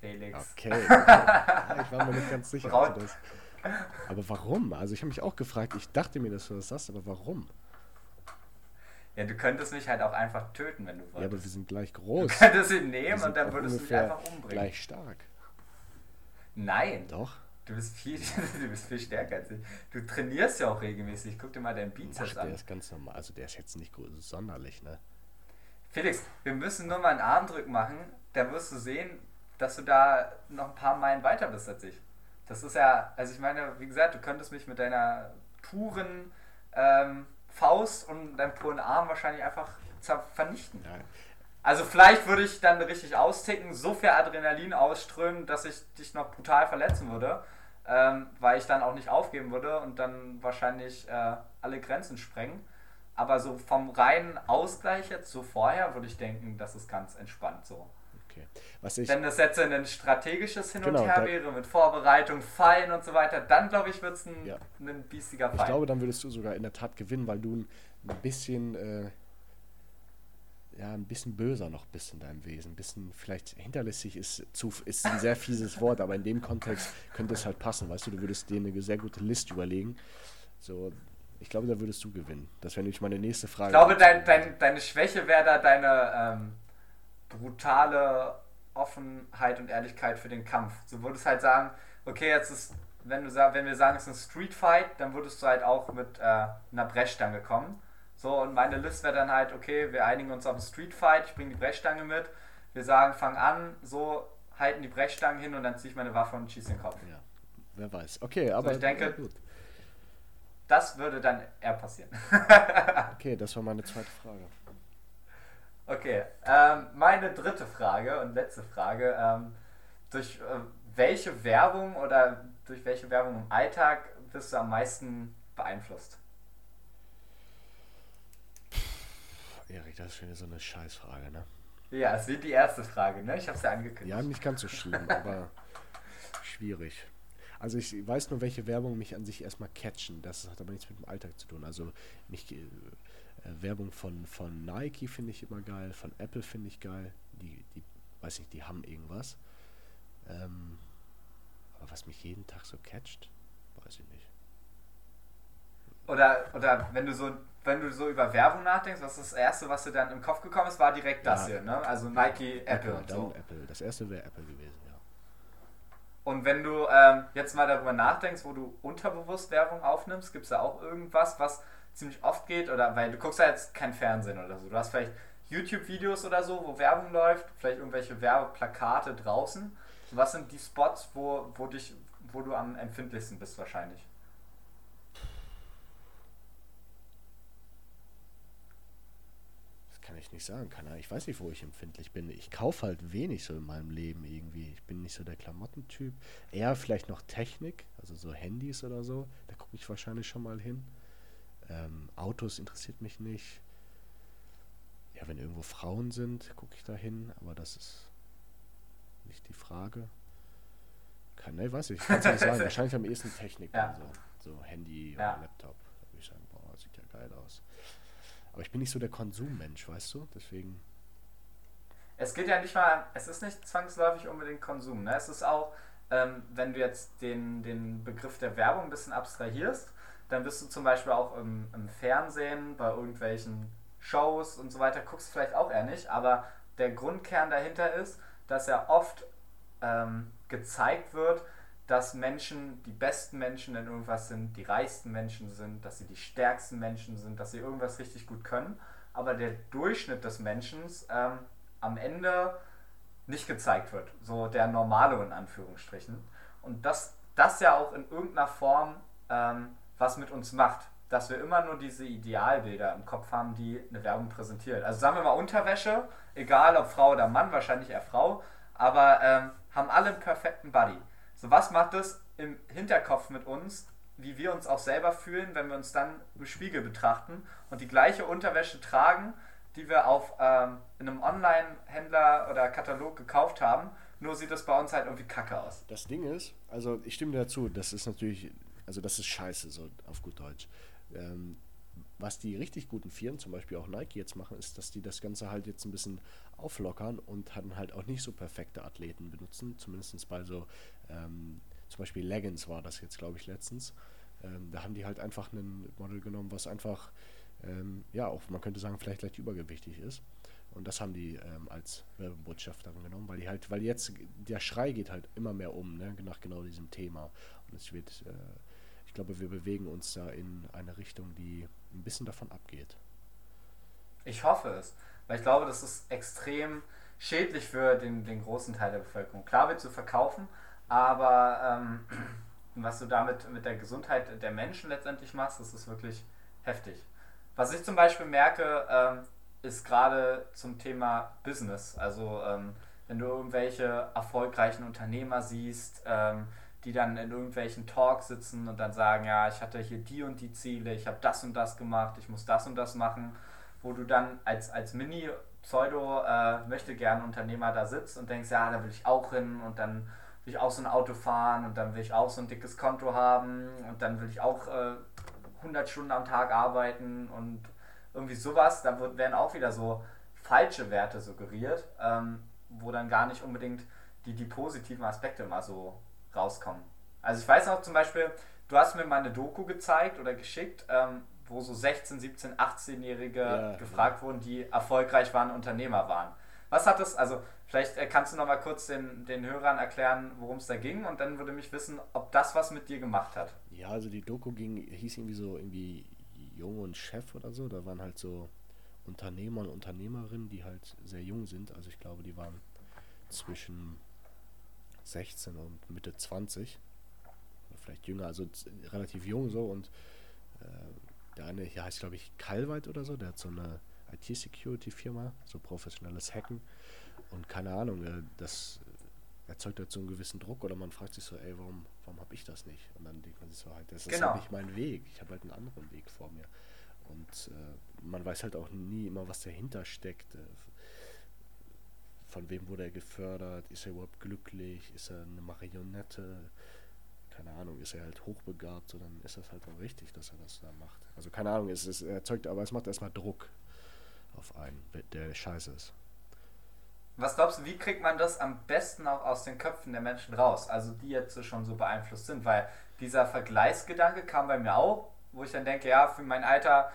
Felix. Okay. ich war mir nicht ganz sicher. Ob du das- Aber warum? Also ich habe mich auch gefragt, ich dachte mir, dass du das sagst, aber warum? Ja, du könntest mich halt auch einfach töten, wenn du Ja, wolltest. aber wir sind gleich du groß. könntest ihn nehmen und dann würdest du mich einfach umbringen. Gleich stark. Nein, Doch. du bist, viel, du bist viel stärker als ich. Du trainierst ja auch regelmäßig. Guck dir mal deinen Bizeps Ach, der an. ist ganz normal. Also der ist jetzt nicht sonderlich, ne? Felix, wir müssen nur mal einen Armdrück machen. Da wirst du sehen, dass du da noch ein paar Meilen weiter bist als ich. Das ist ja, also ich meine, wie gesagt, du könntest mich mit deiner puren ähm, Faust und deinem puren Arm wahrscheinlich einfach vernichten. Ja, Also vielleicht würde ich dann richtig austicken, so viel Adrenalin ausströmen, dass ich dich noch brutal verletzen würde, ähm, weil ich dann auch nicht aufgeben würde und dann wahrscheinlich äh, alle Grenzen sprengen. Aber so vom reinen Ausgleich jetzt so vorher würde ich denken, das ist ganz entspannt so. Okay. Was ich, Wenn das jetzt ein strategisches Hin und Genau, Her wäre, mit Vorbereitung, Fallen und so weiter, dann glaube ich, wird es ein, Ja. ein biestiger ich Fall. glaube, dann würdest du sogar in der Tat gewinnen, weil du ein, ein bisschen, äh, ja, ein bisschen böser noch bist in deinem Wesen. Ein bisschen, vielleicht hinterlistig ist, zu, ist ein sehr fieses Wort, aber in dem Kontext könnte es halt passen. Weißt du, du würdest dir eine sehr gute List überlegen. So, ich glaube, da würdest du gewinnen. Das wäre nämlich meine nächste Frage. Ich glaube, dein, dein, deine Schwäche wäre da deine ähm, brutale Offenheit und Ehrlichkeit für den Kampf. So würdest halt sagen, okay, jetzt ist, wenn du sag, wenn wir sagen, es ist ein Street Fight, dann würdest du halt auch mit äh, einer Brechstange kommen. So, und meine List wäre dann halt, okay, wir einigen uns auf einen Street Fight, ich bringe die Brechstange mit, wir sagen, fang an, so halten die Brechstangen hin und dann ziehe ich meine Waffe und schieße den Kopf. Ja, wer weiß. Okay, aber ich denke- gut. Das würde dann eher passieren. Okay, das war meine zweite Frage. Okay, ähm, meine dritte Frage und letzte Frage. Ähm, durch äh, welche Werbung oder durch welche Werbung im Alltag bist du am meisten beeinflusst? Erik, das ist schon so eine Scheißfrage, ne? Ja, es wird die erste Frage, ne? Ich habe es ja angekündigt. Ja, nicht ganz so schlimm, aber schwierig. Also ich weiß nur, welche Werbung mich an sich erstmal catchen. Das hat aber nichts mit dem Alltag zu tun. Also mich, äh, Werbung von, von Nike finde ich immer geil, von Apple finde ich geil. Die, die, weiß nicht, die haben irgendwas. Ähm, aber was mich jeden Tag so catcht, weiß ich nicht. Oder, oder wenn du so wenn du so über Werbung nachdenkst, was das erste, was dir dann im Kopf gekommen ist, war direkt das Ja. hier, ne? Also Nike, Apple, und dann so. Apple. Das erste wäre Apple gewesen, ja. Und wenn du ähm, jetzt mal darüber nachdenkst, wo du unterbewusst Werbung aufnimmst, gibt es da auch irgendwas, was ziemlich oft geht? Oder weil du guckst ja jetzt kein Fernsehen oder so. Du hast vielleicht YouTube-Videos oder so, wo Werbung läuft, vielleicht irgendwelche Werbeplakate draußen. Was sind die Spots, wo, wo, dich, wo du am empfindlichsten bist wahrscheinlich? Kann ich nicht sagen. Ahnung. Ich weiß nicht, wo ich empfindlich bin. Ich kaufe halt wenig so in meinem Leben irgendwie. Ich bin nicht so der Klamottentyp. Eher vielleicht noch Technik, also so Handys oder so. Da gucke ich wahrscheinlich schon mal hin. Ähm, Autos interessiert mich nicht. Ja, wenn irgendwo Frauen sind, gucke ich da hin, aber das ist nicht die Frage. Kann, ne, weiß ich, kann es nicht sagen. Wahrscheinlich am ehesten Technik. Ja. So. so Handy Ja. oder Laptop. Da würde ich sagen, boah, sieht ja geil aus. Aber ich bin nicht so der Konsummensch, weißt du? Deswegen, Es geht ja nicht mal, es ist nicht zwangsläufig unbedingt Konsum. Ne? Es ist auch, ähm, wenn du jetzt den, den Begriff der Werbung ein bisschen abstrahierst, dann bist du zum Beispiel auch im, im Fernsehen, bei irgendwelchen Shows und so weiter, guckst vielleicht auch eher nicht, aber der Grundkern dahinter ist, dass ja oft ähm, gezeigt wird, dass Menschen die besten Menschen in irgendwas sind, die reichsten Menschen sind, dass sie die stärksten Menschen sind, dass sie irgendwas richtig gut können, aber der Durchschnitt des Menschen ähm, am Ende nicht gezeigt wird. So der normale in Anführungsstrichen. Und dass das ja auch in irgendeiner Form ähm, was mit uns macht. Dass wir immer nur diese Idealbilder im Kopf haben, die eine Werbung präsentiert. Also sagen wir mal Unterwäsche, egal ob Frau oder Mann, wahrscheinlich eher Frau, aber ähm, haben alle einen perfekten Body. So was macht es im Hinterkopf mit uns, wie wir uns auch selber fühlen, wenn wir uns dann im Spiegel betrachten und die gleiche Unterwäsche tragen, die wir auf ähm, in einem Online-Händler oder Katalog gekauft haben, nur sieht das bei uns halt irgendwie kacke aus. Das Ding ist, also ich stimme dazu, das ist natürlich, also das ist scheiße, so auf gut Deutsch. Ähm, was die richtig guten Firmen, zum Beispiel auch Nike jetzt machen, ist, dass die das Ganze halt jetzt ein bisschen auflockern und dann halt auch nicht so perfekte Athleten benutzen, zumindest bei so, ähm, zum Beispiel Leggings war das jetzt, glaube ich, letztens. Ähm, da haben die halt einfach ein Model genommen, was einfach, ähm, ja, auch man könnte sagen, vielleicht leicht übergewichtig ist. Und das haben die ähm, als Werbebotschafterin genommen, weil die halt, weil jetzt der Schrei geht halt immer mehr um, ne, nach genau diesem Thema. Und es wird, äh, glaube, wir bewegen uns da in eine Richtung, die ein bisschen davon abgeht. Ich hoffe es, weil ich glaube, das ist extrem schädlich für den, den großen Teil der Bevölkerung. Klar wird zu verkaufen, aber ähm, was du damit mit der Gesundheit der Menschen letztendlich machst, das ist wirklich heftig. Was ich zum Beispiel merke, ähm, ist gerade zum Thema Business. Also ähm, wenn du irgendwelche erfolgreichen Unternehmer siehst, ähm, die dann in irgendwelchen Talks sitzen und dann sagen, ja, ich hatte hier die und die Ziele, ich habe das und das gemacht, ich muss das und das machen, wo du dann als, als Mini Pseudo äh, möchte gern Unternehmer da sitzt und denkst, ja, da will ich auch hin und dann will ich auch so ein Auto fahren und dann will ich auch so ein dickes Konto haben und dann will ich auch äh, 100 Stunden am Tag arbeiten und irgendwie sowas, da wird, werden auch wieder so falsche Werte suggeriert, ähm, wo dann gar nicht unbedingt die, die positiven Aspekte mal so rauskommen. Also ich weiß auch zum Beispiel, du hast mir mal eine Doku gezeigt oder geschickt, ähm, wo so 16, 17, 18-Jährige Ja, gefragt wurden, die erfolgreich waren, Unternehmer waren. Was hat das, also vielleicht äh, kannst du noch mal kurz den, den Hörern erklären, worum es da ging und dann würde mich wissen, ob das was mit dir gemacht hat. Ja, also die Doku ging, hieß irgendwie so irgendwie Jung und Chef oder so. Da waren halt so Unternehmer und Unternehmerinnen, die halt sehr jung sind. Also ich glaube, die waren zwischen 16 und Mitte 20. Oder vielleicht jünger, also relativ jung so. Und äh, der eine hier heißt, glaube ich, Calveit oder so. Der hat so eine IT-Security-Firma, so professionelles Hacken. Und keine Ahnung, äh, das erzeugt halt so einen gewissen Druck oder man fragt sich so, ey, warum, warum habe ich das nicht? Und dann denkt man sich so halt, das ist Genau. halt nicht mein Weg. Ich habe halt einen anderen Weg vor mir. Und äh, man weiß halt auch nie immer, was dahinter steckt. Von wem wurde er gefördert? Ist er überhaupt glücklich? Ist er eine Marionette? Keine Ahnung, ist er halt hochbegabt, so dann ist das halt auch richtig, dass er das da macht. Also keine Ahnung, es, es erzeugt, aber es macht erstmal Druck auf einen, der scheiße ist. Was glaubst du, wie kriegt man das am besten auch aus den Köpfen der Menschen raus? Also die jetzt schon so beeinflusst sind, weil dieser Vergleichsgedanke kam bei mir auch, wo ich dann denke, ja, für mein Alter,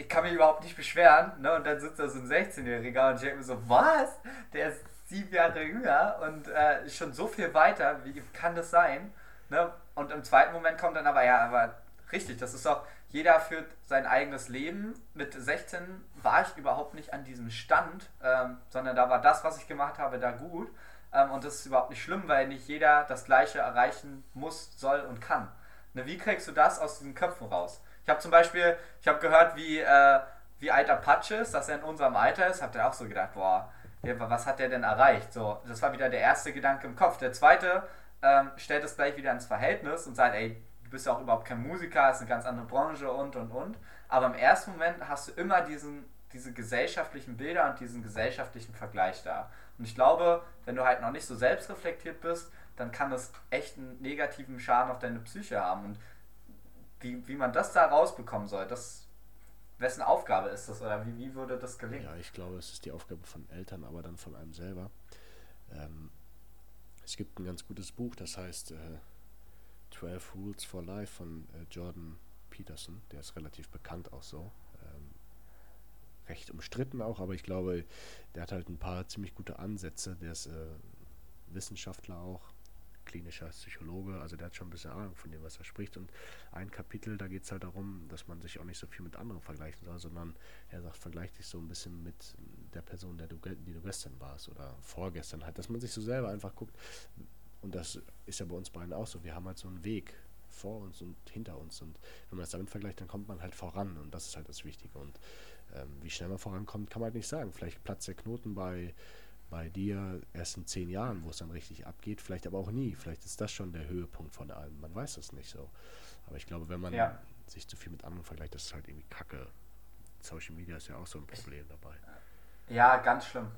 ich kann mich überhaupt nicht beschweren, ne? Und dann sitzt da so ein 16-Jähriger und ich denke mir so, was? Der ist sieben Jahre jünger und äh, schon so viel weiter, wie kann das sein? Ne? Und im zweiten Moment kommt dann aber, ja, aber richtig, das ist doch, jeder führt sein eigenes Leben. Mit 16 war ich überhaupt nicht an diesem Stand, ähm, sondern da war das, was ich gemacht habe, da gut. Ähm, und das ist überhaupt nicht schlimm, weil nicht jeder das Gleiche erreichen muss, soll und kann. Ne, wie kriegst du das aus diesen Köpfen raus? Ich habe zum Beispiel, ich habe gehört, wie, äh, wie alt Apache ist, dass er in unserem Alter ist, habt ihr auch so gedacht, boah, was hat der denn erreicht? So, das war wieder der erste Gedanke im Kopf. Der zweite ähm, stellt es gleich wieder ins Verhältnis und sagt, ey, du bist ja auch überhaupt kein Musiker, ist eine ganz andere Branche und und und. Aber im ersten Moment hast du immer diesen diese gesellschaftlichen Bilder und diesen gesellschaftlichen Vergleich da. Und ich glaube, wenn du halt noch nicht so selbstreflektiert bist, dann kann das echt einen negativen Schaden auf deine Psyche haben. Und wie, wie man das da rausbekommen soll, das wessen Aufgabe ist das oder wie, wie würde das gelingen? Ja, ich glaube, es ist die Aufgabe von Eltern, aber dann von einem selber. Ähm, es gibt ein ganz gutes Buch, das heißt äh, 12 Rules for Life von äh, Jordan Peterson. Der ist relativ bekannt auch so. Ähm, recht umstritten auch, aber ich glaube, der hat halt ein paar ziemlich gute Ansätze. Der ist äh, Wissenschaftler auch, klinischer Psychologe, also der hat schon ein bisschen Ahnung von dem, was er spricht. Und ein Kapitel, da geht es halt darum, dass man sich auch nicht so viel mit anderen vergleichen soll, sondern er sagt, vergleich dich so ein bisschen mit der Person, der du, die du gestern warst oder vorgestern halt, dass man sich so selber einfach guckt. Und das ist ja bei uns beiden auch so. Wir haben halt so einen Weg vor uns und hinter uns. Und wenn man es damit vergleicht, dann kommt man halt voran. Und das ist halt das Wichtige. Und ähm, wie schnell man vorankommt, kann man halt nicht sagen. Vielleicht platzt der Knoten bei bei dir erst in zehn Jahren, wo es dann richtig abgeht, vielleicht aber auch nie. Vielleicht ist das schon der Höhepunkt von allem. Man weiß das nicht so. Aber ich glaube, wenn man ja. sich zu viel mit anderen vergleicht, das ist halt irgendwie Kacke. Social Media ist ja auch so ein Problem dabei. Ja, ganz schlimm.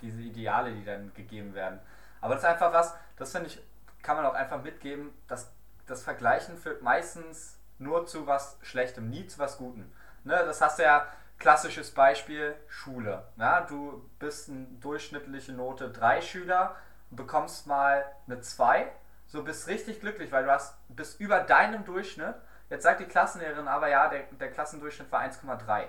Diese Ideale, die dann gegeben werden. Aber das ist einfach was, das finde ich, kann man auch einfach mitgeben, dass das Vergleichen führt meistens nur zu was Schlechtem, nie zu was Gutem. Ne, das hast du ja Klassisches Beispiel Schule. Ja, du bist eine durchschnittliche Note 3 Schüler, bekommst mal eine 2, so bist richtig glücklich, weil du hast, bist über deinem Durchschnitt. Jetzt sagt die Klassenlehrerin aber ja, der, der Klassendurchschnitt war 1,3.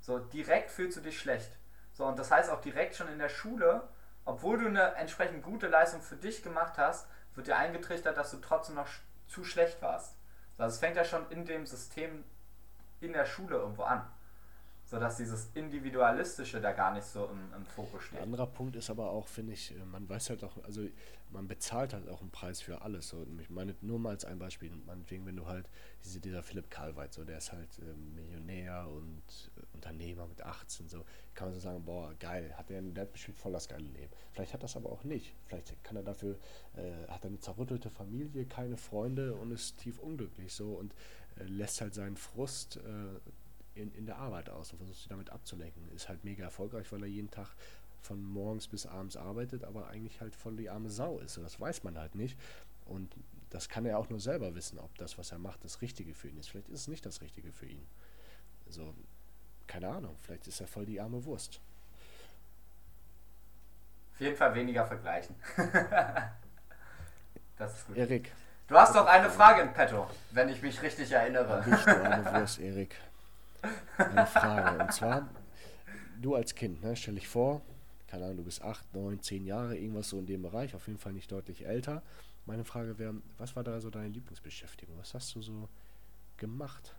So, direkt fühlst du dich schlecht. So, und das heißt auch direkt schon in der Schule, obwohl du eine entsprechend gute Leistung für dich gemacht hast, wird dir eingetrichtert, dass du trotzdem noch zu schlecht warst. Also es fängt ja schon in dem System in der Schule irgendwo an sodass dieses Individualistische da gar nicht so im, im Fokus steht. Ein anderer Punkt ist aber auch, finde ich, äh, man weiß halt auch, also man bezahlt halt auch einen Preis für alles. So, ich meine, nur mal als ein Beispiel, meinetwegen, wenn du halt, diese, dieser Philipp Karlweit, so, der ist halt äh, Millionär und äh, Unternehmer mit 18, so, kann man so sagen, boah, geil, hat der, der hat bestimmt voll das geile Leben. Vielleicht hat das aber auch nicht. Vielleicht kann er dafür, äh, hat er eine zerrüttelte Familie, keine Freunde und ist tief unglücklich, so, und äh, lässt halt seinen Frust äh, in, in der Arbeit aus und versucht sich damit abzulenken. Ist halt mega erfolgreich, weil er jeden Tag von morgens bis abends arbeitet, aber eigentlich halt voll die arme Sau ist. Das weiß man halt nicht. Und das kann er auch nur selber wissen, ob das, was er macht, das Richtige für ihn ist. Vielleicht ist es nicht das Richtige für ihn. Also, keine Ahnung, vielleicht ist er voll die arme Wurst. Auf jeden Fall weniger vergleichen. das ist gut. Erik. Du hast doch eine Frage in petto, wenn ich mich richtig erinnere. Nicht du arme Wurst, Erik eine Frage. Und zwar, du als Kind, ne, stell dich vor, keine Ahnung, du bist 8, 9, 10 Jahre, irgendwas so in dem Bereich, auf jeden Fall nicht deutlich älter. Meine Frage wäre, was war da so deine Lieblingsbeschäftigung? Was hast du so gemacht?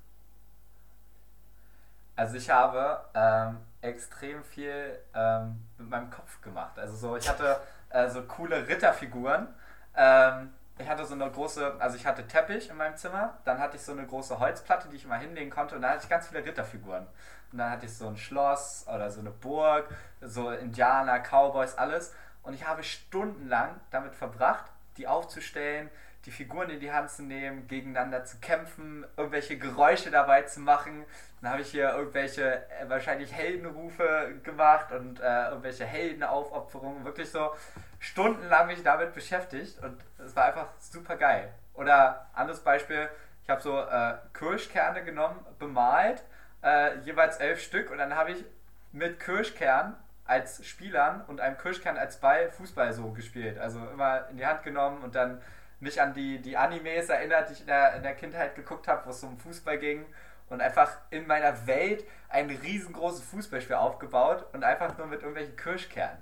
Also ich habe ähm, extrem viel ähm, mit meinem Kopf gemacht. Also so, ich hatte äh, so coole Ritterfiguren. Ähm, ich hatte so eine große, also ich hatte Teppich in meinem Zimmer, dann hatte ich so eine große Holzplatte, die ich mal hinlegen konnte und da hatte ich ganz viele Ritterfiguren. Und dann hatte ich so ein Schloss oder so eine Burg, so Indianer, Cowboys, alles. Und ich habe stundenlang damit verbracht, die aufzustellen, die Figuren in die Hand zu nehmen, gegeneinander zu kämpfen, irgendwelche Geräusche dabei zu machen. Dann habe ich hier irgendwelche äh, wahrscheinlich Heldenrufe gemacht und äh, irgendwelche Heldenaufopferungen. Wirklich so stundenlang mich damit beschäftigt und es war einfach super geil. Oder anderes Beispiel, ich habe so äh, Kirschkerne genommen, bemalt, äh, jeweils elf Stück und dann habe ich mit Kirschkern als Spielern und einem Kirschkern als Ball Fußball so gespielt. Also immer in die Hand genommen und dann mich an die, die Animes erinnert, die ich in der, in der Kindheit geguckt habe, wo es um Fußball ging und einfach in meiner Welt ein riesengroßes Fußballspiel aufgebaut und einfach nur mit irgendwelchen Kirschkernen.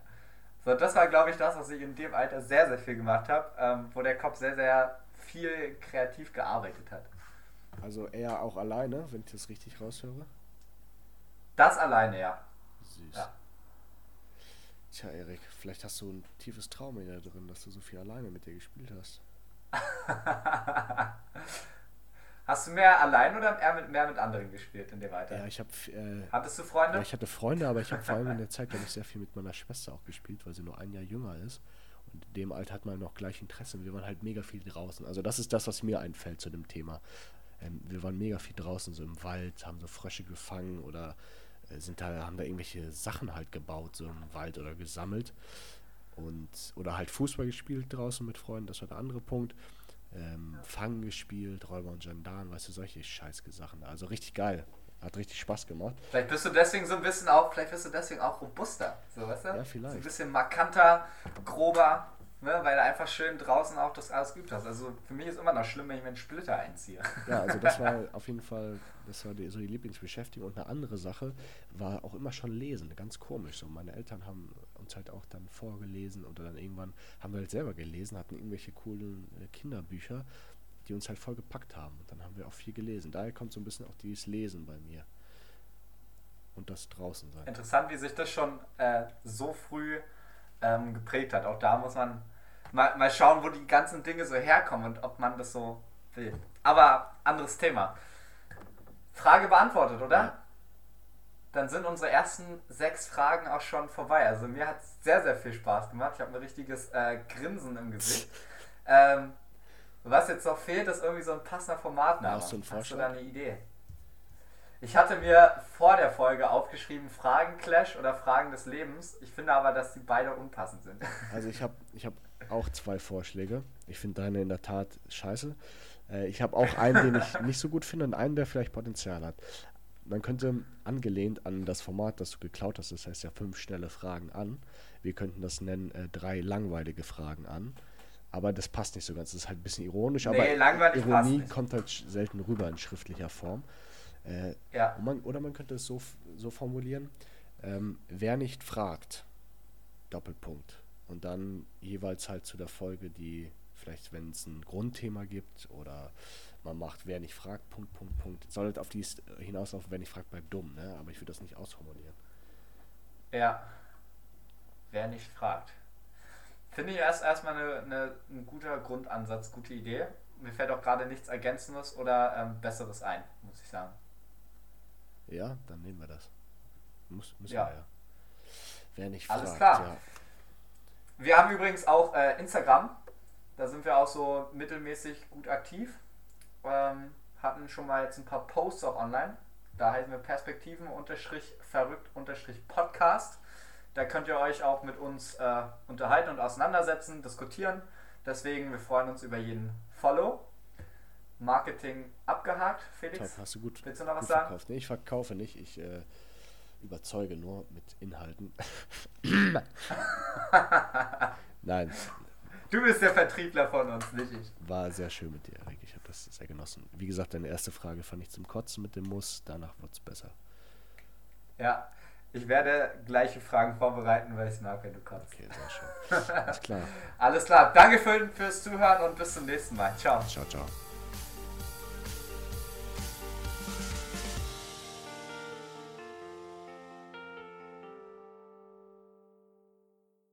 So, das war, glaube ich, das, was ich in dem Alter sehr, sehr viel gemacht habe, ähm, wo der Kopf sehr, sehr viel kreativ gearbeitet hat. Also eher auch alleine, wenn ich das richtig raushöre? Das alleine, ja. Süß. Ja. Tja, Erik, vielleicht hast du ein tiefes Trauma in dir drin, dass du so viel alleine mit dir gespielt hast. Hast du mehr allein oder mehr mit, mehr mit anderen gespielt in dem Alter? Ja, ich habe. Äh, Hattest du Freunde? Ja, ich hatte Freunde, aber ich habe vor allem in der Zeit, glaube ich, sehr viel mit meiner Schwester auch gespielt, weil sie nur ein Jahr jünger ist. Und in dem Alter hat man noch gleich Interesse. Wir waren halt mega viel draußen. Also, das ist das, was mir einfällt zu dem Thema. Ähm, wir waren mega viel draußen, so im Wald, haben so Frösche gefangen oder äh, sind da, haben da irgendwelche Sachen halt gebaut, so im Wald oder gesammelt. Und, oder halt Fußball gespielt draußen mit Freunden, das war der andere Punkt. Ähm, Fangen gespielt, Räuber und Gendarmen, weißt du, solche Scheißsachen. Also richtig geil. Hat richtig Spaß gemacht. Vielleicht bist du deswegen so ein bisschen auch, vielleicht bist du deswegen auch robuster, so weißt du? Ja, vielleicht. So ein bisschen markanter, grober, ne? weil du einfach schön draußen auch das alles geübt hast. Also für mich ist immer noch schlimm, wenn ich mir einen Splitter einziehe. Ja, also das war auf jeden Fall, das war die, so die Lieblingsbeschäftigung. Und eine andere Sache war auch immer schon Lesen, ganz komisch. So, meine Eltern haben uns halt auch dann vorgelesen oder dann irgendwann haben wir halt selber gelesen, hatten irgendwelche coolen äh, Kinderbücher, die uns halt voll gepackt haben. Und dann haben wir auch viel gelesen. Daher kommt so ein bisschen auch dieses Lesen bei mir. Und das draußen sein. Interessant, wie sich das schon äh, so früh ähm, geprägt hat. Auch da muss man mal, mal schauen, wo die ganzen Dinge so herkommen und ob man das so will. Aber anderes Thema. Frage beantwortet, oder? Ja. Dann sind unsere ersten sechs Fragen auch schon vorbei. Also mir hat es sehr, sehr viel Spaß gemacht. Ich habe ein richtiges äh, Grinsen im Gesicht. Ähm, was jetzt noch fehlt, ist irgendwie so ein passender Formatname. Hast du Hast du da eine Idee? Ich hatte mir vor der Folge aufgeschrieben, Fragen-Clash oder Fragen des Lebens. Ich finde aber, dass die beide unpassend sind. Also ich habe ich hab auch zwei Vorschläge. Ich finde deine in der Tat scheiße. Äh, ich habe auch einen, den ich nicht so gut finde und einen, der vielleicht Potenzial hat. Man könnte angelehnt an das Format, das du geklaut hast, das heißt ja fünf schnelle Fragen an. Wir könnten das nennen äh, drei langweilige Fragen an. Aber das passt nicht so ganz. Das ist halt ein bisschen ironisch, Nee, aber Ironie kommt halt selten rüber in schriftlicher Form. Äh, Ja. man, oder man könnte es so, so formulieren, ähm, wer nicht fragt, Doppelpunkt. Und dann jeweils halt zu der Folge, die vielleicht, wenn es ein Grundthema gibt oder man macht, wer nicht fragt, Punkt, Punkt, Punkt. Soll halt auf dies hinauslaufen, wer nicht fragt, bleibt dumm, ne? Aber ich würde das nicht ausformulieren. Ja. Wer nicht fragt. Finde ich erst erstmal eine, eine, ein guter Grundansatz, gute Idee. Mir fällt auch gerade nichts Ergänzendes oder ähm, Besseres ein, muss ich sagen. Ja, dann nehmen wir das. Muss, müssen Ja. wir ja. Wer nicht Alles fragt, klar. ja. Wir haben übrigens auch äh, Instagram. Da sind wir auch so mittelmäßig gut aktiv. Ähm, hatten schon mal jetzt ein paar Posts auch online. Da heißen wir Perspektiven-verrückt-podcast. Da könnt ihr euch auch mit uns äh, unterhalten und auseinandersetzen, diskutieren. Deswegen, wir freuen uns über jeden Follow. Marketing abgehakt, Top, Felix. hast du gut, Willst du noch was sagen? verkauft. Nee, ich verkaufe nicht, ich äh, überzeuge nur mit Inhalten. Nein, Du bist der Vertriebler von uns, nicht ich. war sehr schön mit dir, Erik. Das sehr genossen. Wie gesagt, deine erste Frage fand ich zum Kotzen mit dem Muss. Danach wird es besser. Ja, ich werde gleiche Fragen vorbereiten, weil ich es mag, wenn du kommst. Okay, sehr schön. Alles klar. Alles klar, danke für, fürs Zuhören und bis zum nächsten Mal. Ciao. Ciao, ciao.